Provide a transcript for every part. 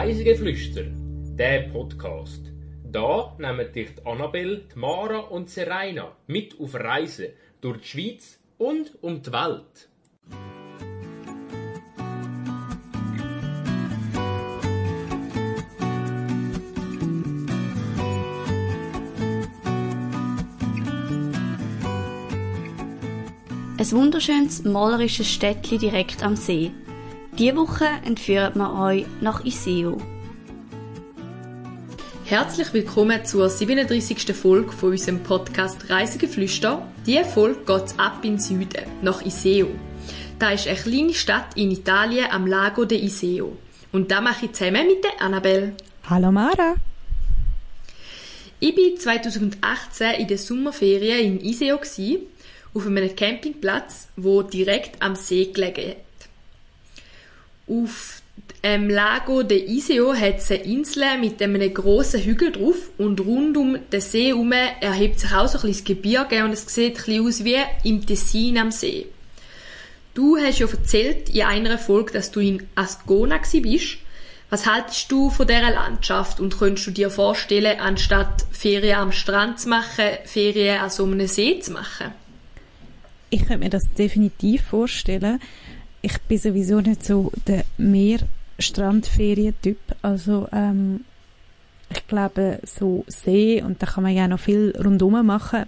Reisegeflüster, der Podcast. Da nehmen dich die Annabelle, Mara und Serena mit auf Reisen durch die Schweiz und um die Welt. Ein wunderschönes, malerisches Städtchen direkt am See. Diese Woche entführen wir euch nach Iseo. Herzlich willkommen zur 37. Folge von unserem Podcast Reisegeflüster. Diese Folge geht ab in den Süden, nach Iseo. Da ist eine kleine Stadt in Italien am Lago de Iseo. Und da mache ich zusammen mit der Annabelle. Hallo Mara. Ich war 2018 in der Sommerferien in Iseo, auf einem Campingplatz, wo direkt am See gelegen. Auf dem Lago de Iseo hat es eine Insel mit einem grossen Hügel drauf und rund um den See herum erhebt sich auch so ein bisschen das Gebirge und es sieht ein bisschen aus wie im Tessin am See. Du hast ja erzählt in einer Folge, dass du in Ascona bist. Was haltest du von dieser Landschaft und könntest du dir vorstellen, anstatt Ferien am Strand zu machen, Ferien an so einem See zu machen? Ich könnte mir das definitiv vorstellen. Ich bin sowieso nicht so der Meer-Strandferien-Typ. Also ähm, ich glaube, so See und da kann man ja noch viel rundherum machen,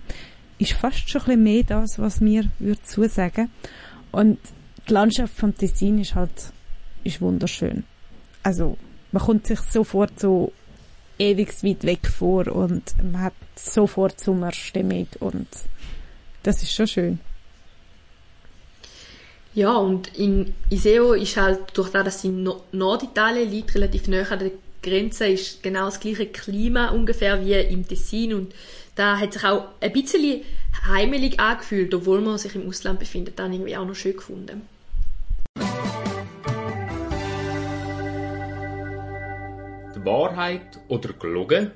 ist fast schon ein bisschen mehr das, was mir würde zusagen. Und die Landschaft vom Tessin ist halt ist wunderschön. Also man kommt sich sofort so ewig weit weg vor und man hat sofort Sommerstimmung und das ist schon schön. Ja, und in Iseo ist halt, durch das, dass es in Norditalien liegt, relativ nah an der Grenze, ist genau das gleiche Klima ungefähr wie im Tessin und da hat sich auch ein bisschen heimelig angefühlt, obwohl man sich im Ausland befindet, dann irgendwie auch noch schön gefunden. Die Wahrheit oder gelogen?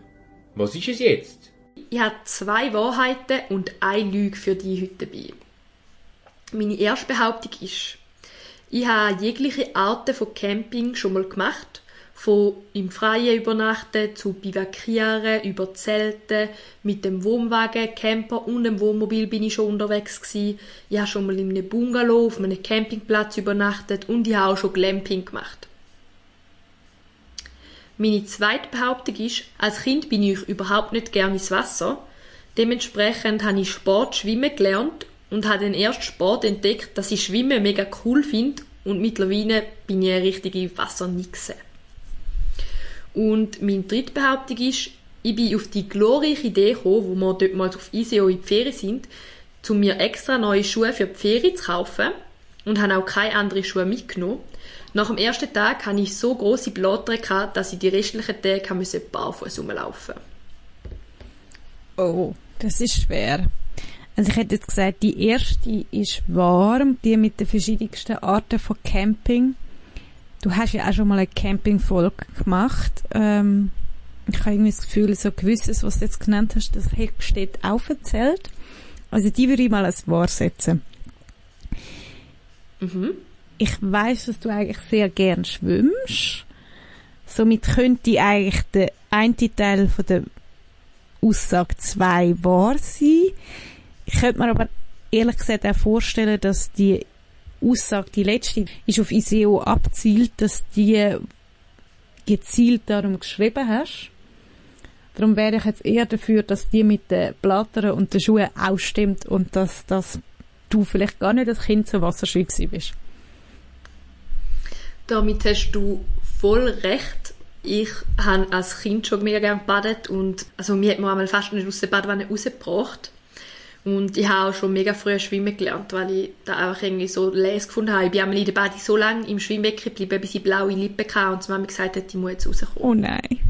Was ist es jetzt? Ich habe zwei Wahrheiten und eine Lüge für die heute dabei. Meine erste Behauptung ist, ich habe jegliche Arten von Camping schon mal gemacht. Von im Freien übernachten zu Bivakieren, über Zelte, mit dem Wohnwagen, Camper und dem Wohnmobil bin ich schon unterwegs gewesen. Ich habe schon mal in einem Bungalow auf einem Campingplatz übernachtet und ich habe auch schon Glamping gemacht. Meine zweite Behauptung ist, als Kind bin ich überhaupt nicht gerne ins Wasser. Dementsprechend habe ich Sport schwimmen gelernt und habe den ersten Sport entdeckt, dass ich Schwimmen mega cool finde und mittlerweile bin ich eine richtige Wassernixe. Und meine dritte Behauptung ist, ich bin auf die glorreiche Idee gekommen, wo wir dort mal auf Iseo in die Ferien sind, um mir extra neue Schuhe für die Ferien zu kaufen und habe auch keine anderen Schuhe mitgenommen. Nach dem ersten Tag hatte ich so grosse Blattern, dass ich die restlichen Tage barfuß rumlaufen Oh, das ist schwer. Also ich hätte jetzt gesagt, die erste ist warm, die mit den verschiedensten Arten von Camping. Du hast ja auch schon mal eine Camping-Folge gemacht. Ähm, ich habe irgendwie das Gefühl, so gewisses, was du jetzt genannt hast, das steht aufgezählt. Also die würde ich mal als wahr setzen. Mhm. Ich weiß, dass du eigentlich sehr gern schwimmst. Somit könnte eigentlich der eine Teil von der Aussage 2 wahr sein. Ich könnte mir aber ehrlich gesagt auch vorstellen, dass die Aussage, die letzte, ist auf ISEO abzielt, dass die gezielt darum geschrieben hast. Darum wäre ich jetzt eher dafür, dass die mit den Blattern und den Schuhen auch stimmt und dass, dass du vielleicht gar nicht als Kind so wasserscheu bist. Damit hast du voll recht. Ich habe als Kind schon mega gerne gebadet und also mir hat man einmal fast nicht aus der Badewanne rausgebracht. Und ich habe auch schon mega früh schwimmen gelernt, weil ich da einfach irgendwie so les gefunden habe. Ich bin einmal in der Bade so lange im Schwimmbecken geblieben, bis ich blaue Lippen hatte und die Mama gesagt hat, ich muss jetzt rauskommen. Oh nein.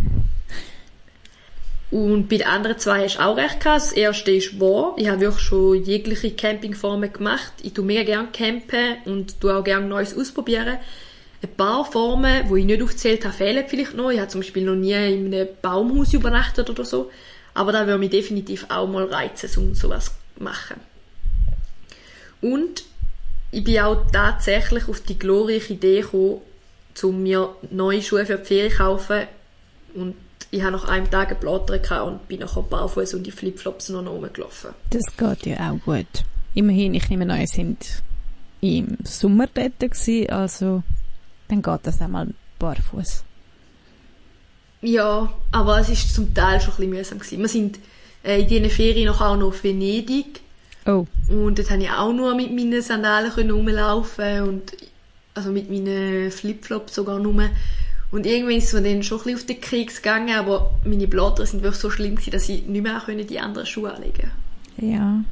Und bei den anderen zwei hast du auch recht gehabt. Das erste ist wahr. Ich habe wirklich schon jegliche Campingformen gemacht. Ich tue mega gerne campen und tue auch gerne Neues ausprobieren. Ein paar Formen, die ich nicht aufgezählt habe, fehlen vielleicht noch. Ich habe zum Beispiel noch nie in einem Baumhaus übernachtet oder so. Aber da würde mich definitiv auch mal reizen, um sowas machen. Und ich bin auch tatsächlich auf die glorreiche Idee gekommen, um mir neue Schuhe für die Ferien zu kaufen. Und ich habe nach einem Tag geblättert und bin nachher barfuß und die Flipflops noch rumgelaufen. Das geht ja auch gut. Immerhin, ich nehme an, sind im Sommer dort gewesen, also dann geht das auch mal barfuß. Ja, aber es ist zum Teil schon ein bisschen mühsam gewesen. Wir sind äh, in diesen Ferien noch auch noch auf Venedig Oh, und dort konnte ich auch nur mit meinen Sandalen können rumlaufen und also mit meinen Flipflops sogar nur. Und irgendwann ist es mir dann schon ein bisschen auf den Keks gegangen, aber meine Blätter sind wirklich so schlimm gewesen, dass ich nicht mehr auch die anderen Schuhe anlegen konnte. ja,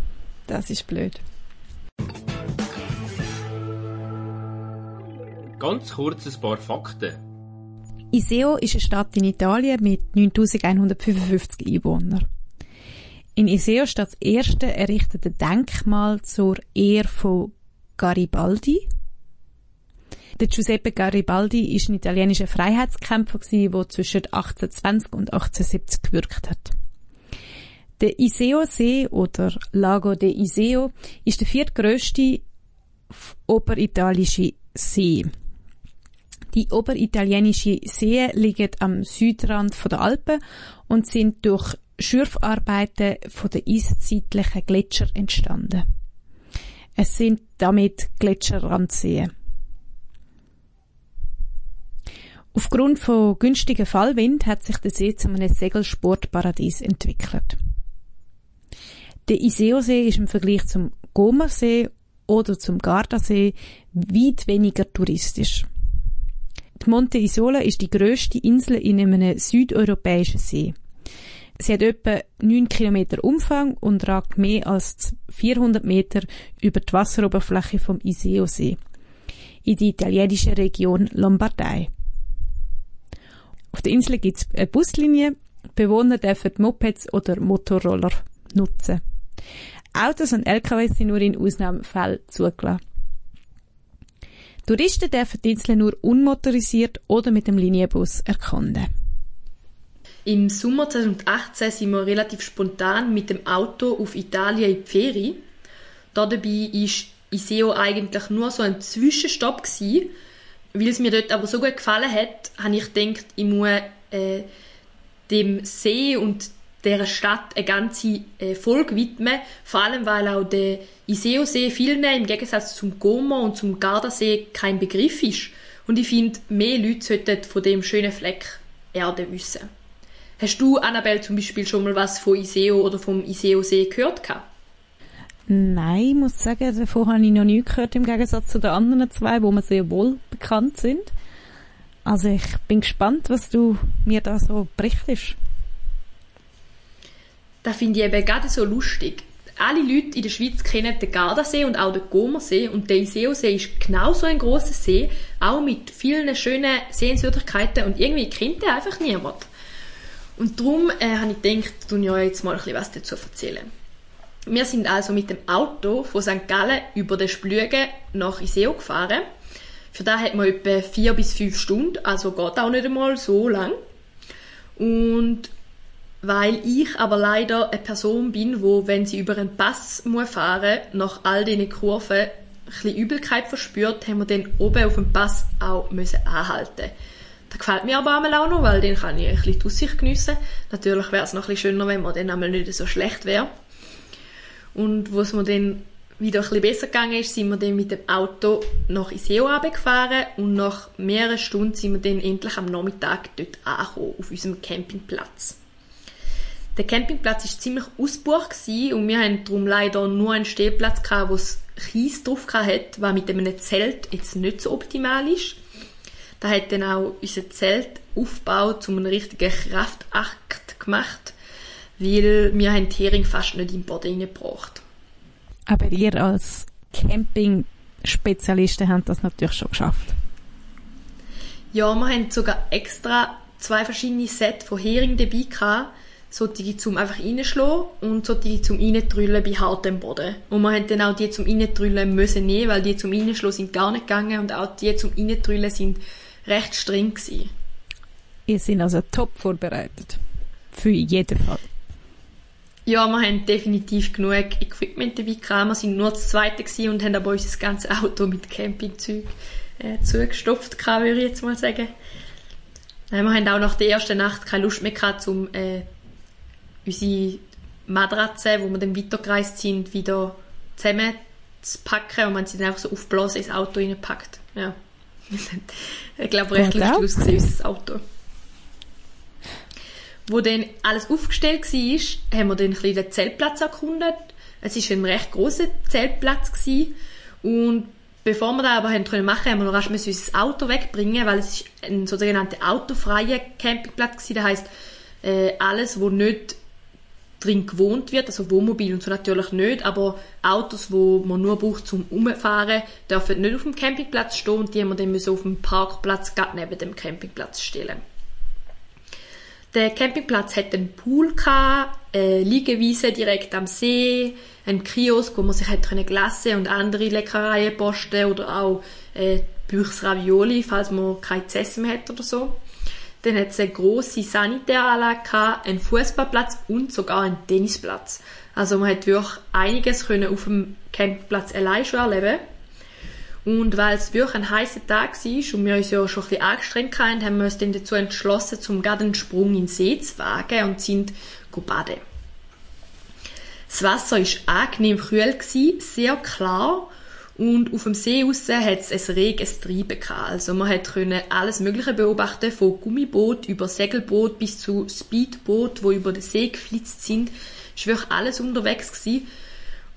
das ist blöd. Ganz kurz ein paar Fakten. Iseo ist eine Stadt in Italien mit 9155 Einwohnern. In Iseo steht das erste errichtete Denkmal zur Ehre von Garibaldi. Der Giuseppe Garibaldi ist ein italienischer Freiheitskämpfer, der zwischen 1820 und 1870 gewirkt hat. Der Iseo-See oder Lago de Iseo ist der viertgrößte oberitalische See. Die oberitalienische Seen liegen am Südrand der Alpen und sind durch Schürfarbeiten von den eiszeitlichen Gletscher entstanden. Es sind damit Gletscherrandseen. Aufgrund von günstigen Fallwind hat sich der See zu einem Segelsportparadies entwickelt. Der Iseo-See ist im Vergleich zum Gomersee oder zum Gardasee weit weniger touristisch. Die Monte Isola ist die grösste Insel in einem südeuropäischen See. Sie hat etwa 9 Kilometer Umfang und ragt mehr als 400 Meter über die Wasseroberfläche vom Iseo-See in die italienische Region Lombardei. Auf der Insel gibt es eine Buslinie. Bewohner dürfen Mopeds oder Motorroller nutzen. Autos und LKWs sind nur in Ausnahmefällen zugelassen. Touristen dürfen die Insel nur unmotorisiert oder mit dem Linienbus erkunden. Im Sommer 2018 sind wir relativ spontan mit dem Auto auf Italien in die Ferien. Dabei ist Iseo eigentlich nur so ein Zwischenstopp gewesen. Weil es mir dort aber so gut gefallen hat, habe ich gedacht, ich muss äh, dem See und dieser Stadt eine ganze äh, Folge widmen. Vor allem, weil auch der Iseo-See vielen im Gegensatz zum Gomo und zum Gardasee kein Begriff ist. Und ich finde, mehr Leute sollten von dem schönen Fleck Erde wissen. Hast du, Annabelle, zum Beispiel schon mal was von Iseo oder vom Iseo-See gehört? Gehabt? Nein, ich muss sagen, davon habe ich noch nie gehört, im Gegensatz zu den anderen zwei, wo mir sehr wohl bekannt sind. Also ich bin gespannt, was du mir da so berichtest. Das finde ich eben gerade so lustig. Alle Leute in der Schweiz kennen den Gardasee und auch den Gomersee und der Iseo-See ist genauso ein großer See, auch mit vielen schönen Sehenswürdigkeiten und irgendwie kennt er einfach niemand. Und darum äh, habe ich gedacht, tue ich euch jetzt mal ein bisschen was dazu erzählen. Wir sind also mit dem Auto von St. Gallen über den Splügen nach Iseo gefahren. Für da hat man etwa vier bis fünf Stunden, also geht auch nicht einmal so lang. Und weil ich aber leider eine Person bin, wo, wenn sie über einen Pass muss fahren nach all diesen Kurven ein bisschen Übelkeit verspürt, haben wir dann oben auf dem Pass auch müssen anhalten. Das gefällt mir aber auch noch, weil dann kann ich ein bisschen die Aussicht geniessen. Natürlich wäre es noch ein bisschen schöner, wenn man dann einmal nicht so schlecht wäre. Und wo es mir dann wieder ein bisschen besser gegangen ist, sind wir dann mit dem Auto nach Iseo gefahren und nach mehreren Stunden sind wir dann endlich am Nachmittag dort angekommen, auf unserem Campingplatz. Der Campingplatz war ziemlich ausgebucht und wir haben darum leider nur einen Stehplatz gehabt, wo es Kies drauf hat, was mit einem Zelt jetzt nicht so optimal ist. Da hat dann auch unser Zeltaufbau zu einem richtigen Kraftakt gemacht, weil wir haben die Hering fast nicht im Boden reingebracht. Aber ihr als Camping-Spezialisten habt das natürlich schon geschafft. Ja, wir haben sogar extra zwei verschiedene Sets von Hering dabei gehabt, solche zum einfach reinschlagen und solche zum reindrüllen bei hartem Boden. Und wir haben dann auch die zum reindrüllen müssen nehmen, weil die zum reinschlagen sind gar nicht gegangen und auch die zum reindrüllen sind recht streng gewesen. Ihr seid also top vorbereitet. Für jeden Fall. Ja, wir haben definitiv genug Equipment dabei gehabt. Wir sind nur das Zweite gewesen und haben aber unser ganzes Auto mit Campingzeug äh, zugestopft gehabt, würde ich jetzt mal sagen. Äh, wir haben auch nach der ersten Nacht keine Lust mehr gehabt, um äh, unsere Matratze, wo wir dann weitergereist sind, wieder zusammen zu packen und man sie dann einfach so aufblasen ins Auto reingepackt. Ja. Ich glaube, recht lustig ausgesehen, unser Auto. Wo dann alles aufgestellt war, haben wir dann ein bisschen den Zeltplatz erkundet. Es war ein recht grosser Zeltplatz gewesen. und bevor wir das aber haben können machen, haben wir noch rasch unser Auto wegbringen, weil es ist ein sogenannter autofreier Campingplatz gewesen. Das heisst, äh, alles, wo nicht drin gewohnt wird, also Wohnmobil und so natürlich nicht, aber Autos, wo man nur braucht zum Umfahren, dürfen nicht auf dem Campingplatz stehen und die haben wir dann auf dem Parkplatz gerade neben dem Campingplatz stellen. Der Campingplatz hat einen Pool eine Liegewiese direkt am See, einen Kiosk, wo man sich hat können Glasse und andere Leckereien posten oder auch äh, Büchs Ravioli, falls man kein essen hat oder so. Dann hat es eine grosse Sanitäranlage einen Fußballplatz und sogar einen Tennisplatz. Also man hat wirklich einiges können auf dem Campingplatz allein schon erleben. Und weil es wirklich ein heißer Tag war und wir uns ja schon ein angestrengt hatten, haben wir uns dann dazu entschlossen, zum gerade einen Sprung in den See zu wagen und sind baden. Das Wasser war angenehm kühl, sehr klar und auf dem See raus hat es ein reges Treiben gehabt. Also man können alles Mögliche beobachten, von Gummiboot über Segelboot bis zu Speedboot, wo über den See geflitzt sind. Es war wirklich alles unterwegs gewesen.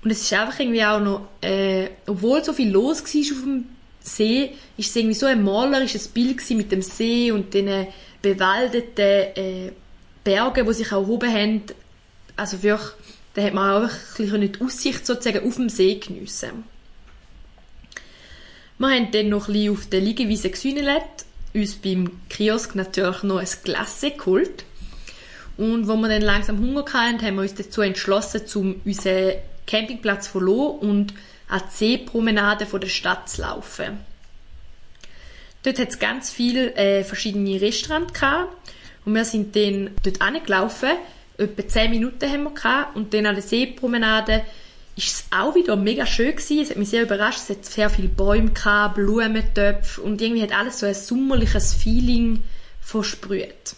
Und es ist einfach irgendwie auch noch, äh, obwohl so viel los war auf dem See, ist es irgendwie so ein malerisches Bild mit dem See und den bewaldeten äh, Bergen, die sich auch oben haben. Also wirklich, da hat man auch bisschen die Aussicht sozusagen auf dem See geniessen. Wir haben dann noch ein auf der Liegewiese gesühnelt, uns beim Kiosk natürlich noch ein Glasse geholt. Und wo wir dann langsam Hunger hatten, haben wir uns dazu entschlossen, um unseren Campingplatz zu verlassen und an die Seepromenade von der Stadt zu laufen. Dort hat es ganz viele äh, verschiedene Restaurants. Und wir sind dann dort angelaufen. Etwa 10 Minuten haben wir gehabt. Und dann an der Seepromenade ist es auch wieder mega schön gewesen. Es hat mich sehr überrascht. Es hat sehr viele Bäume gehabt, Blumentöpfe. Und irgendwie hat alles so ein sommerliches Feeling versprüht.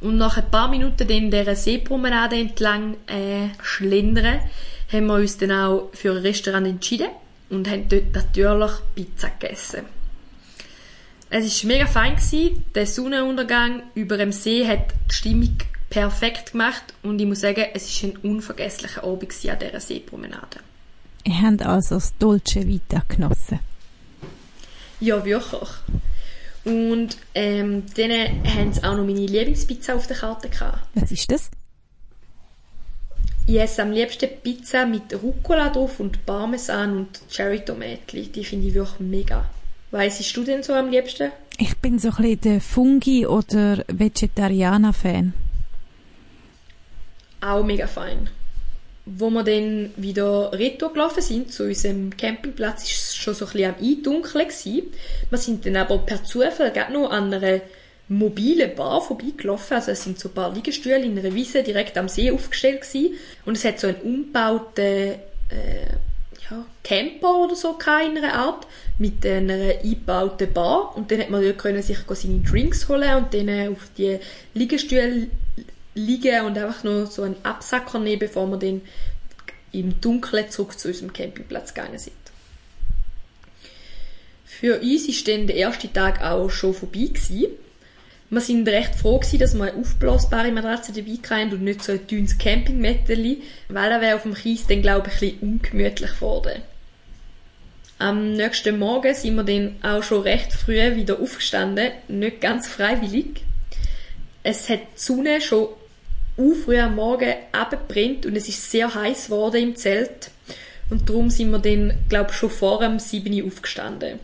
Und nach ein paar Minuten dann dieser Seepromenade entlang äh, schlendern, haben wir uns dann auch für ein Restaurant entschieden und haben dort natürlich Pizza gegessen. Es war mega fein. Gewesen. Der Sonnenuntergang über dem See hat die Stimmung perfekt gemacht und ich muss sagen, es war ein unvergesslicher Abend an dieser Seepromenade. Ihr habt also das Dolce Vita genossen. Ja, wirklich. Und ähm, dann haben sie auch noch meine Lieblingspizza auf der Karte gehabt. Was ist das? Ich esse am liebsten Pizza mit Rucola drauf und Parmesan und Cherry-Tomatli. Die finde ich wirklich mega. Was isst du denn so am liebsten? Ich bin so ein bisschen der Fungi- oder Vegetarianer-Fan. Auch mega fein. Wo wir dann wieder retour gelaufen sind zu unserem Campingplatz, ist es schon so ein bisschen am Eindunkeln. Wir sind dann aber per Zufall gerade noch an einer mobilen Bar vorbeigelaufen. Also es sind so ein paar Liegestühle in einer Wiese direkt am See aufgestellt gewesen. Und es hat so einen umgebauten äh, ja, Camper oder so in einer Art mit einer eingebauten Bar. Und dann hat man dort können sich seine Drinks holen und dann auf die Liegestühle liegen und einfach nur so einen Absacker nehmen, bevor wir dann im Dunkeln zurück zu unserem Campingplatz gegangen sind. Für uns ist dann der erste Tag auch schon vorbei gewesen. Wir sind recht froh gewesen, dass wir eine aufblasbare Matratze dabei hatten und nicht so ein dünnes Campingmetteli, weil er wäre auf dem Kies dann, glaube ich, ein bisschen ungemütlich geworden. Am nächsten Morgen sind wir dann auch schon recht früh wieder aufgestanden, nicht ganz freiwillig. Es hat die Sonne schon früh am Morgen abgebrannt und es ist sehr heiß geworden im Zelt. Und darum sind wir dann, glaube ich, schon vor dem 7 Uhr aufgestanden.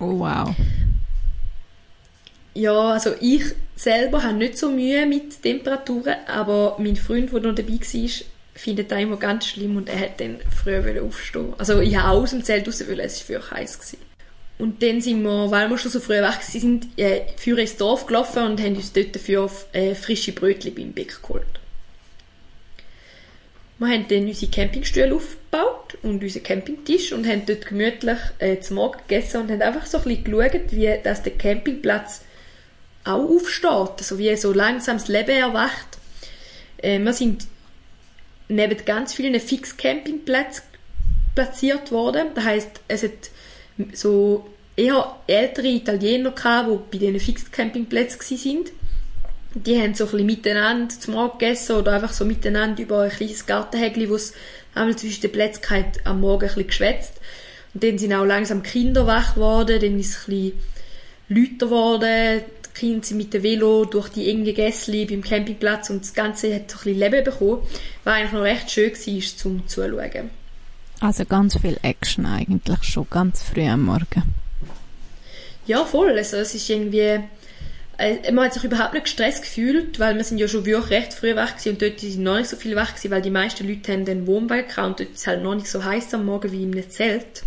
Oh wow. Ja, also ich selber habe nicht so Mühe mit Temperaturen, aber mein Freund, der noch dabei war, findet das immer ganz schlimm und er hat dann früher aufstehen Also ich habe auch aus dem Zelt raus wollen, es war wirklich heiß. Gewesen. Und dann sind wir, weil wir schon so früh wach sind, äh, für ins Dorf gelaufen und haben uns dort dafür äh, frische Brötchen beim Bäcker geholt. Wir haben dann unsere Campingstühle aufgebaut und unseren Campingtisch und haben dort gemütlich äh, zum Morgen gegessen und haben einfach so ein bisschen geschaut, wie dass der Campingplatz auch aufsteht, also wie so langsam das Leben erwacht. Äh, wir sind neben ganz vielen Fix-Campingplätzen platziert worden. Das heisst, es hat so eher ältere Italiener gehabt, die bei diesen Fix-Campingplätzen sind. Die haben so ein bisschen miteinander zum Morgen gegessen oder einfach so miteinander über ein kleines Gartenhägli, wo es einmal zwischen den Plätzen gehabt, am Morgen ein bisschen geschwätzt. Und dann sind auch langsam Kinder wach geworden, dann ist es ein bisschen lauter geworden, die Kinder sind mit dem Velo durch die engen Gässli beim Campingplatz und das Ganze hat so ein bisschen Leben bekommen, was eigentlich noch recht schön war zum Zuschauen. Also ganz viel Action eigentlich schon ganz früh am Morgen. Ja, voll. Also es ist irgendwie... Äh, man hat sich überhaupt nicht gestresst gefühlt, weil wir sind ja schon wirklich recht früh wach gewesen und dort sind noch nicht so viel wach gewesen, weil die meisten Leute haben den Wohnwagen gehabt und dort ist es halt noch nicht so heiß am Morgen wie im Zelt.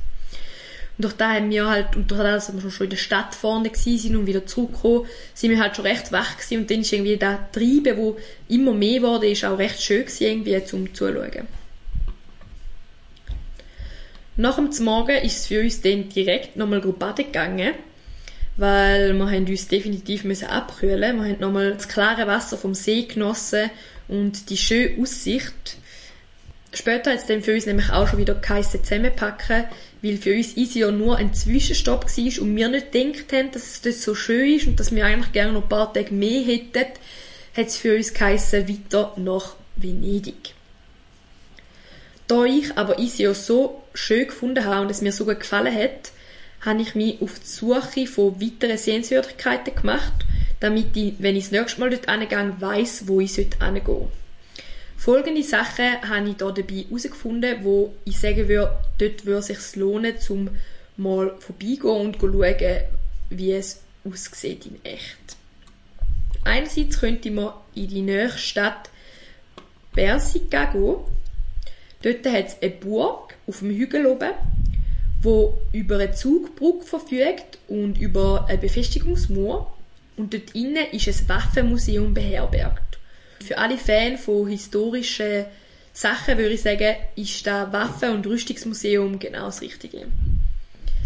Und durch da haben wir halt, und durch das, dass wir schon in der Stadt vorne sind und wieder zurückgekommen, sind wir halt schon recht wach gewesen und dann ist irgendwie der Treiben, wo immer mehr wurde, ist auch recht schön gewesen, irgendwie zum Zuschauen. Nach dem Morgen ist es für uns dann direkt nochmal baden gegangen, weil wir haben uns definitiv müssen abkühlen. Wir haben nochmal das klare Wasser vom See genossen und die schöne Aussicht. Später hat es für uns nämlich auch schon wieder geheissen zusammenpacken, weil für uns Isio nur ein Zwischenstopp war und wir nicht gedacht haben, dass es dort so schön ist und dass wir eigentlich gerne noch ein paar Tage mehr hätten, hat es für uns geheissen, weiter nach Venedig. Da ich aber Isio so schön gefunden habe und es mir so gut gefallen hat, habe ich mich auf die Suche von weiteren Sehenswürdigkeiten gemacht, damit ich, wenn ich das nächste Mal dort hingehe, weiss, wo ich hingehen sollte. Folgende Sachen habe ich hier dabei herausgefunden, wo ich sagen würde, dort würde es sich lohnen, um mal vorbeigehen und schauen, wie es aussieht in echt. Einerseits könnte man in die nächste Stadt Persica gehen. Dort hat es eine Burg auf dem Hügel oben, wo über eine Zugbrücke verfügt und über eine Befestigungsmauer. Und dort innen ist ein Waffenmuseum beherbergt. Für alle Fans von historischen Sachen würde ich sagen, ist das Waffen- und Rüstungsmuseum genau das Richtige.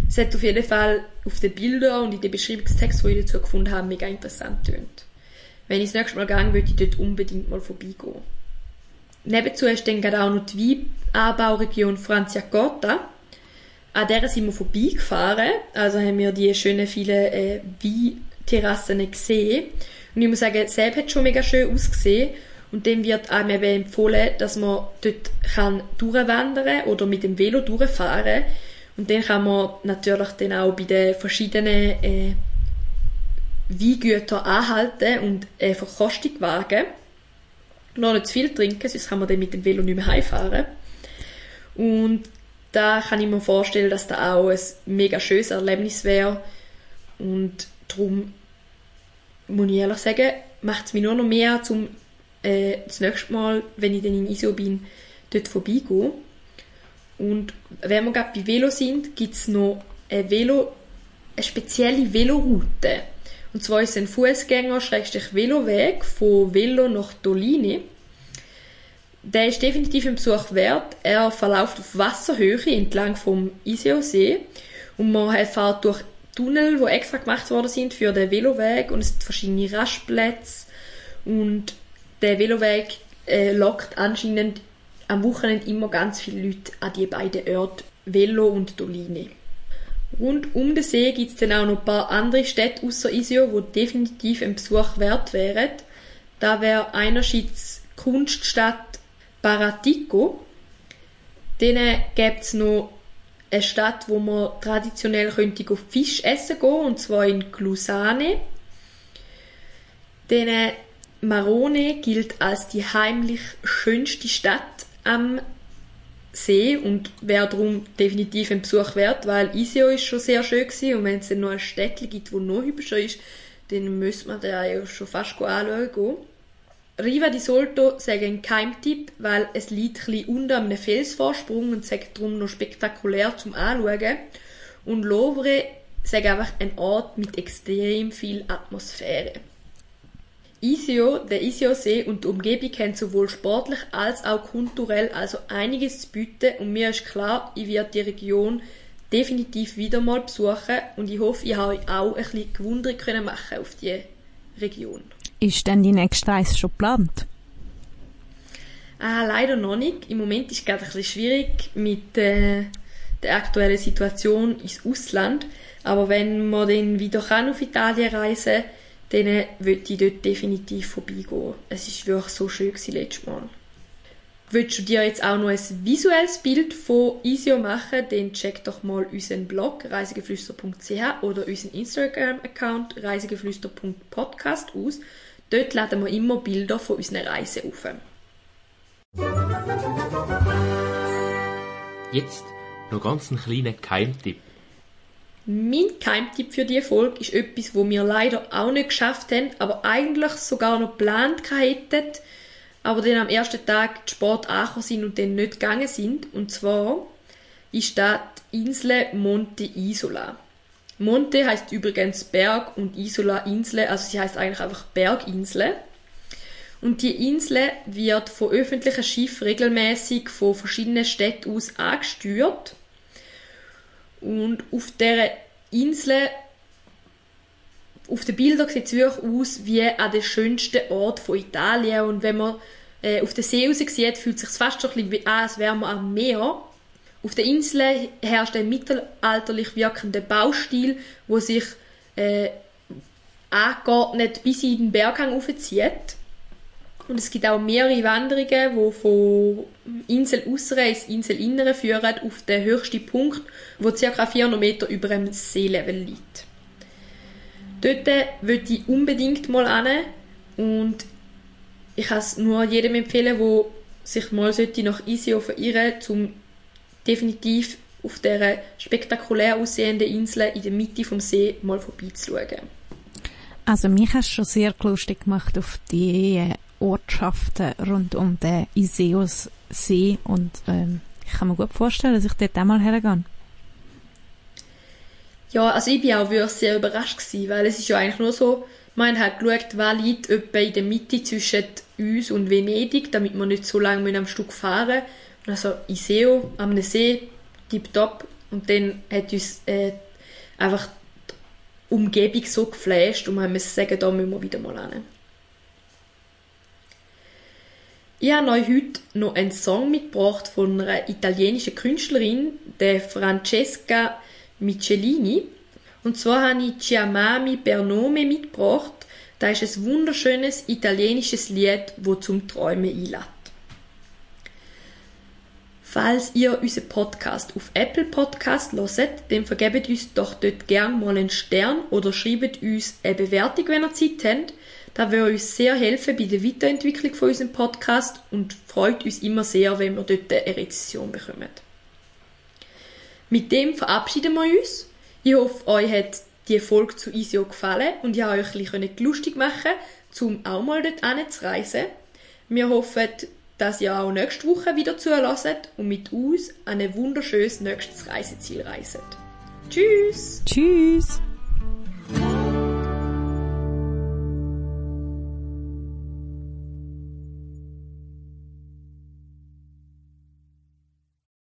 Es hat auf jeden Fall auf den Bildern und in den Beschreibungstext, die ich dazu gefunden habe, mega interessant tönt. Wenn ich das nächste Mal gehe, würde ich dort unbedingt mal vorbeigehen. Nebenzu ist dann gerade auch noch die Weinanbauregion Franciacorta. An der sind wir vorbeigefahren, also haben wir die schönen vielen äh, Weinterrassen gesehen. Und ich muss sagen, selbst hat schon mega schön ausgesehen. Und dem wird einem eben empfohlen, dass man dort kann durchwandern oder mit dem Velo durchfahren. Und dann kann man natürlich dann auch bei den verschiedenen äh, Weingütern anhalten und eine Verkostung wagen. Noch nicht zu viel trinken, sonst kann man dann mit dem Velo nicht mehr heimfahren. Und da kann ich mir vorstellen, dass da auch ein mega schönes Erlebnis wäre. Und darum muss ich ehrlich sagen, macht es mich nur noch mehr, zum äh, das nächste Mal, wenn ich dann in ISO bin, dort vorbeigehen. Und wenn wir gerade bei Velo sind, gibt es noch eine, Velo, eine spezielle Veloroute. Und zwar ist es ein Fußgänger-Veloweg von Velo nach Dolini. Der ist definitiv ein Besuch wert. Er verläuft auf Wasserhöhe entlang vom Iseo-See und man fährt durch Tunnel, die extra gemacht worden sind für den Veloweg und es sind verschiedene Rastplätze und der Veloweg äh, lockt anscheinend am Wochenende immer ganz viele Leute an die beiden Orte Velo und Doline. Rund um den See gibt es dann auch noch ein paar andere Städte außer Isio, wo definitiv ein Besuch wert wären. Da wäre einerseits die Kunststadt Paratico. Dann gibt es noch eine Stadt, wo man traditionell könnte auf Fisch essen gehen, und zwar in Glusane. Dann Marone gilt als die heimlich schönste Stadt am See und wäre darum definitiv ein Besuch wert, weil Iseo ist schon sehr schön gewesen und wenn es dann noch ein Städtchen gibt, wo noch hübscher ist, dann müsste man da ja schon fast anschauen. Riva di Solto sage ein Keimtipp, weil es liegt ein unter einem Felsvorsprung und sagt darum noch spektakulär zum Anschauen. Und Lovre sage einfach ein Ort mit extrem viel Atmosphäre. Isio, der Isio-See und die Umgebung haben sowohl sportlich als auch kulturell also einiges zu bieten und mir ist klar, ich werde die Region definitiv wieder mal besuchen und ich hoffe, ich habe euch auch ein bisschen Gewundung können machen auf die Region. Ist denn die nächste Reise schon geplant? Ah, leider noch nicht. Im Moment ist es gerade ein bisschen schwierig mit äh, der aktuellen Situation ins Ausland. Aber wenn man dann wieder kann auf Italien reisen kann, dann würde ich dort definitiv vorbeigehen. Es war wirklich so schön gewesen, letztes Mal. Willst du dir jetzt auch noch ein visuelles Bild von Isio machen, dann check doch mal unseren Blog reisegeflüster.ch oder unseren Instagram-Account reisegeflüster.podcast aus. Dort laden wir immer Bilder von unseren Reisen auf. Jetzt noch ganz einen kleinen Keimtipp. Mein Keimtipp für diese Folge ist etwas, wo wir leider auch nicht geschafft haben, aber eigentlich sogar noch geplant hätten, aber dann am ersten Tag die Sport angekommen sind und dann nicht gegangen sind. Und zwar ist das die Insel Monte Isola. Monte heißt übrigens Berg und Isola Insel, also sie heißt eigentlich einfach Berginsel. Und die Insel wird von öffentlichen Schiffen regelmäßig von verschiedenen Städten aus angesteuert. Und auf der Insel, auf den Bildern sieht es wirklich aus wie an der schönsten Ort von Italien. Und wenn man äh, auf den See sieht, fühlt es sich fast schon ein bisschen an, als wäre man am Meer. Auf der Insel herrscht ein mittelalterlich wirkender Baustil, wo sich äh, angeordnet bis in den Berghang aufzieht. Und es gibt auch mehrere Wanderungen, die von Insel ins Insel Innere führen, auf den höchsten Punkt, wo ca. 400 Meter über dem Seelevel liegt. Dort würde ich unbedingt mal hin und ich kann es nur jedem empfehlen, der sich mal nach Isio verirren sollte, um definitiv auf dieser spektakulär aussehenden Insel in der Mitte vom See mal vorbeizuschauen. Also mich hast du schon sehr lustig gemacht auf die Ortschaften rund um den Iseus See und ähm, ich kann mir gut vorstellen, dass ich dort einmal hergehe. Ja, also ich bin auch wirklich sehr überrascht gewesen, weil es ist ja eigentlich nur so, man hat geschaut, was liegt etwa in der Mitte zwischen uns und Venedig, damit wir nicht so lange am Stück fahren müssen. Also Iseo am See, tipptopp. Und dann hat uns äh, einfach die Umgebung so geflasht und wir mussten sagen, da müssen wir wieder mal hin. Ich habe euch heute noch einen Song mitgebracht von einer italienischen Künstlerin, der Francesca Michelini. Und zwar habe ich Chiamami per Nome mitgebracht. Das ist ein wunderschönes italienisches Lied, wo zum Träumen einlädt. Falls ihr unseren Podcast auf Apple Podcast hört, dann vergebt uns doch dort gerne mal einen Stern oder schreibt uns eine Bewertung, wenn ihr Zeit habt. Das würde uns sehr helfen bei der Weiterentwicklung von unserem Podcast und freut uns immer sehr, wenn wir dort eine Rezession bekommen. Mit dem verabschieden wir uns. Ich hoffe, euch hat die Folge zu Isio gefallen und ich habe euch ein bisschen lustig machen um auch mal dort zu reisen. Wir hoffen, dass ihr auch nächste Woche wieder zulässt und mit uns an ein wunderschönes nächstes Reiseziel reiset. Tschüss! Tschüss!